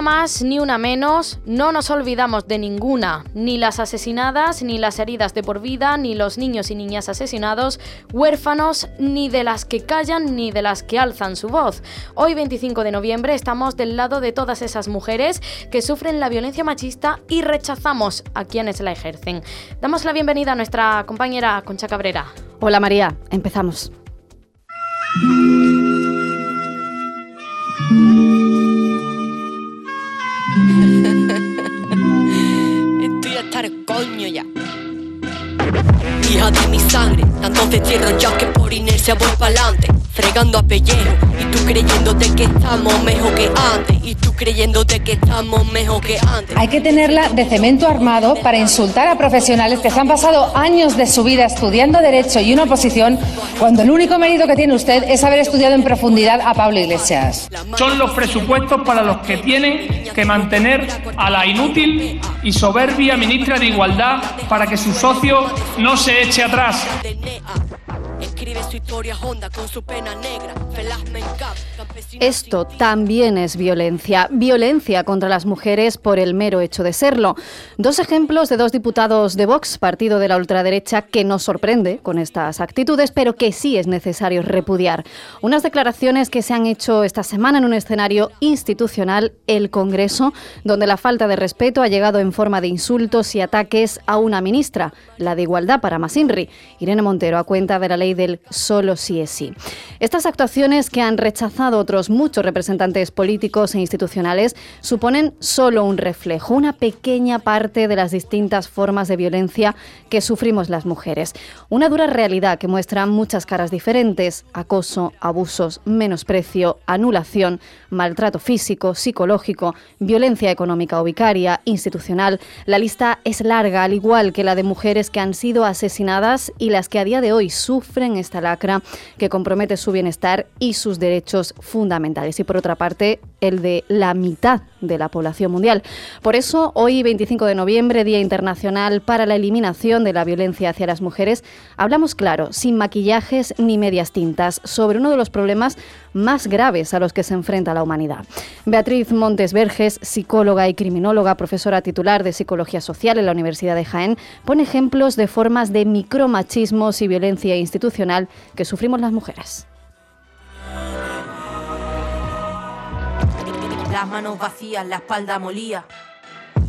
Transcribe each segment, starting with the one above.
Más ni una menos, no nos olvidamos de ninguna, ni las asesinadas, ni las heridas de por vida, ni los niños y niñas asesinados, huérfanos, ni de las que callan, ni de las que alzan su voz. Hoy 25 de noviembre estamos del lado de todas esas mujeres que sufren la violencia machista y rechazamos a quienes la ejercen. Damos la bienvenida a nuestra compañera Concha Cabrera. Hola María, empezamos. De mi sangre, tantos destierros ya que por inercia voy pa'lante fregando a pellejo y tú creyéndote que estamos mejor que antes y tú creyéndote que estamos mejor que antes. Hay que tenerla de cemento armado para insultar a profesionales que se han pasado años de su vida estudiando derecho y una oposición cuando el único mérito que tiene usted es haber estudiado en profundidad a Pablo Iglesias. Son los presupuestos para los que tienen que mantener a la inútil y soberbia ministra de Igualdad para que su socio no se eche atrás. Esto también es violencia, violencia contra las mujeres por el mero hecho de serlo. Dos ejemplos de dos diputados de Vox, partido de la ultraderecha, que nos sorprende con estas actitudes, pero que sí es necesario repudiar. Unas declaraciones que se han hecho esta semana en un escenario institucional, el Congreso, donde la falta de respeto ha llegado en forma de insultos y ataques a una ministra, la de Igualdad para Masinri, Irene Montero, a cuenta de la ley del solo sí es sí. Estas actuaciones que han rechazado otros muchos representantes políticos e institucionales suponen solo un reflejo, una pequeña parte de las distintas formas de violencia que sufrimos las mujeres. Una dura realidad que muestra muchas caras diferentes, acoso, abusos, menosprecio, anulación, maltrato físico, psicológico, violencia económica o vicaria, institucional. La lista es larga, al igual que la de mujeres que han sido asesinadas y las que a día de hoy sufren esta lacra que compromete su bienestar y sus derechos fundamentales. Y por otra parte, el de la mitad de la población mundial. Por eso, hoy, 25 de noviembre, Día Internacional para la Eliminación de la Violencia hacia las Mujeres, hablamos claro, sin maquillajes ni medias tintas, sobre uno de los problemas más graves a los que se enfrenta la humanidad. Beatriz Montes Verges, psicóloga y criminóloga, profesora titular de Psicología Social en la Universidad de Jaén, pone ejemplos de formas de micromachismos y violencia institucional que sufrimos las mujeres. Las manos vacías, la espalda molía.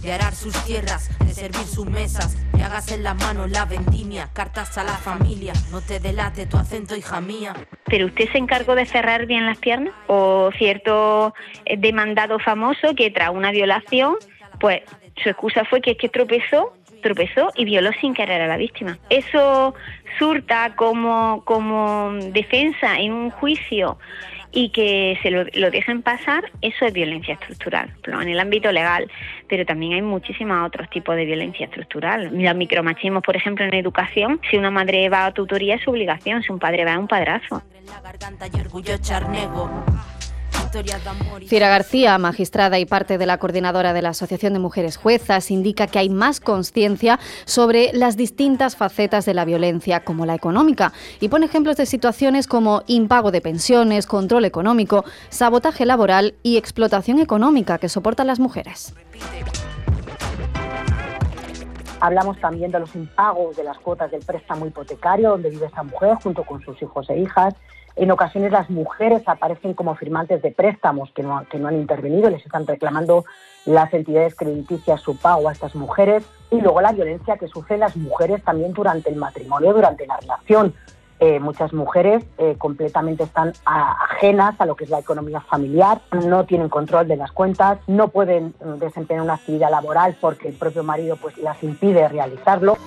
De arar sus tierras, de servir sus mesas, y hagas en las manos la vendimia, cartas a la familia, no te delate tu acento, hija mía. ¿Pero usted se encargó de cerrar bien las piernas? ¿O cierto eh, demandado famoso que tras una violación, pues su excusa fue que es que tropezó tropezó y violó sin querer a la víctima. Eso surta como, como defensa en un juicio y que se lo, dejen pasar, eso es violencia estructural, en el ámbito legal, pero también hay muchísimos otros tipos de violencia estructural. Los micromachismos, por ejemplo, en educación, si una madre va a tutoría es su obligación, si un padre va a un padrazo. Cira García, magistrada y parte de la coordinadora de la Asociación de Mujeres Juezas, indica que hay más conciencia sobre las distintas facetas de la violencia, como la económica, y pone ejemplos de situaciones como impago de pensiones, control económico, sabotaje laboral y explotación económica que soportan las mujeres. Hablamos también de los impagos de las cuotas del préstamo hipotecario donde vive esta mujer junto con sus hijos e hijas en ocasiones las mujeres aparecen como firmantes de préstamos que no, que no han intervenido, les están reclamando las entidades crediticias su pago a estas mujeres y luego la violencia que sufren las mujeres también durante el matrimonio, durante la relación. Eh, muchas mujeres eh, completamente están ajenas a lo que es la economía familiar, no tienen control de las cuentas, no pueden desempeñar una actividad laboral porque el propio marido pues las impide realizarlo.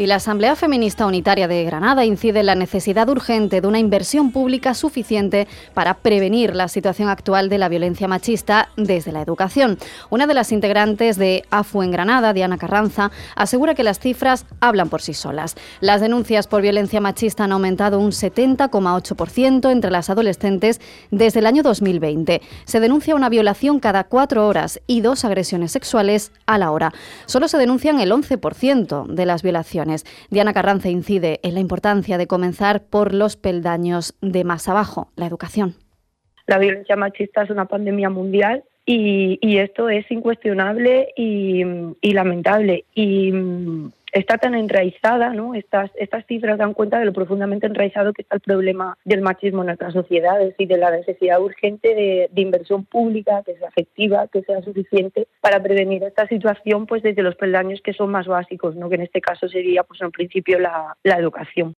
Y la Asamblea Feminista Unitaria de Granada incide en la necesidad urgente de una inversión pública suficiente para prevenir la situación actual de la violencia machista desde la educación. Una de las integrantes de AFU en Granada, Diana Carranza, asegura que las cifras hablan por sí solas. Las denuncias por violencia machista han aumentado un 70,8% entre las adolescentes desde el año 2020. Se denuncia una violación cada cuatro horas y dos agresiones sexuales a la hora. Solo se denuncian el 11% de las violaciones. Diana Carranza incide en la importancia de comenzar por los peldaños de más abajo, la educación. La violencia machista es una pandemia mundial y, esto es incuestionable y, y lamentable. Y está tan enraizada, ¿no? Estas, estas cifras dan cuenta de lo profundamente enraizado que está el problema del machismo en nuestras sociedades y de la necesidad urgente de, inversión pública que sea efectiva, que sea suficiente para prevenir esta situación pues desde los peldaños que son más básicos, ¿no? que en este caso sería pues en principio la, la educación.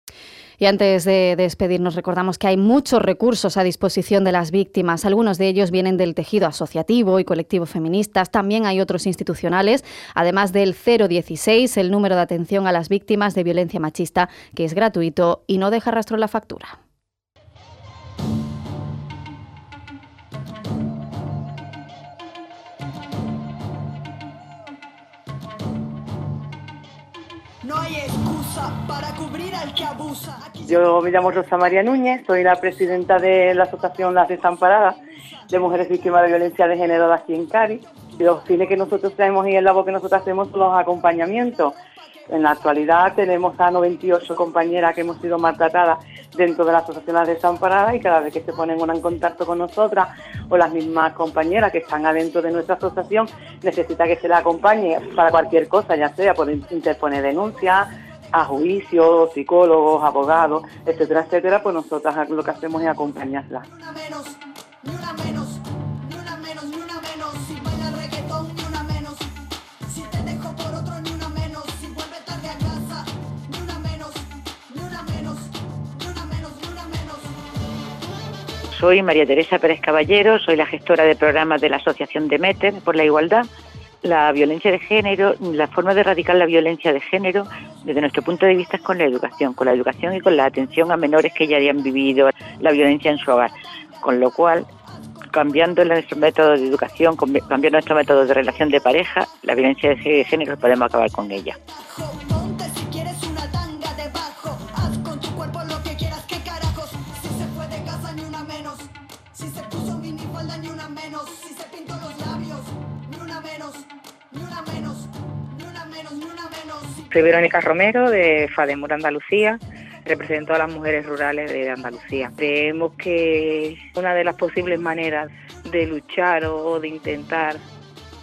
Y antes de despedirnos, recordamos que hay muchos recursos a disposición de las víctimas. Algunos de ellos vienen del tejido asociativo y colectivo feministas. También hay otros institucionales, además del 016, el número de atención a las víctimas de violencia machista, que es gratuito y no deja rastro en la factura. No hay excusa para cubrir al que abusa. Yo me llamo Rosa María Núñez, soy la presidenta de la Asociación Las Desamparadas de Mujeres Víctimas de Violencia de Género de aquí en Cádiz. Los fines que nosotros tenemos y el labor que nosotros hacemos son los acompañamientos. En la actualidad tenemos a 98 compañeras que hemos sido maltratadas dentro de la Las Desamparadas y cada vez que se ponen una en contacto con nosotras o las mismas compañeras que están adentro de nuestra asociación necesita que se la acompañe para cualquier cosa, ya sea por interponer denuncias, a juicio, psicólogos, abogados, etcétera, etcétera, pues nosotras lo que hacemos es acompañarla. Soy María Teresa Pérez Caballero, soy la gestora de programas de la Asociación de Meter por la Igualdad la violencia de género, la forma de erradicar la violencia de género, desde nuestro punto de vista, es con la educación, con la educación y con la atención a menores que ya hayan vivido la violencia en su hogar. Con lo cual, cambiando nuestro método de educación, cambiando nuestro método de relación de pareja, la violencia de género podemos acabar con ella. Soy Verónica Romero de FADEMUR Andalucía, represento a las mujeres rurales de Andalucía. Creemos que una de las posibles maneras de luchar o de intentar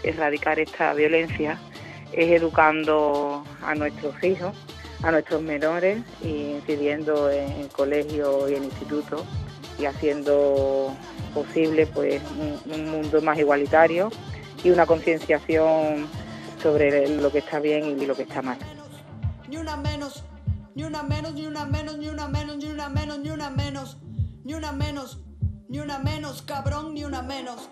erradicar esta violencia es educando a nuestros hijos, a nuestros menores y incidiendo en colegios y en institutos y haciendo posible pues un mundo más igualitario y una concienciación sobre lo que está bien y lo que está mal ni una menos, ni una menos, ni una menos, ni una menos, ni una menos, ni una menos, ni una menos, ni una menos, cabrón, ni una menos.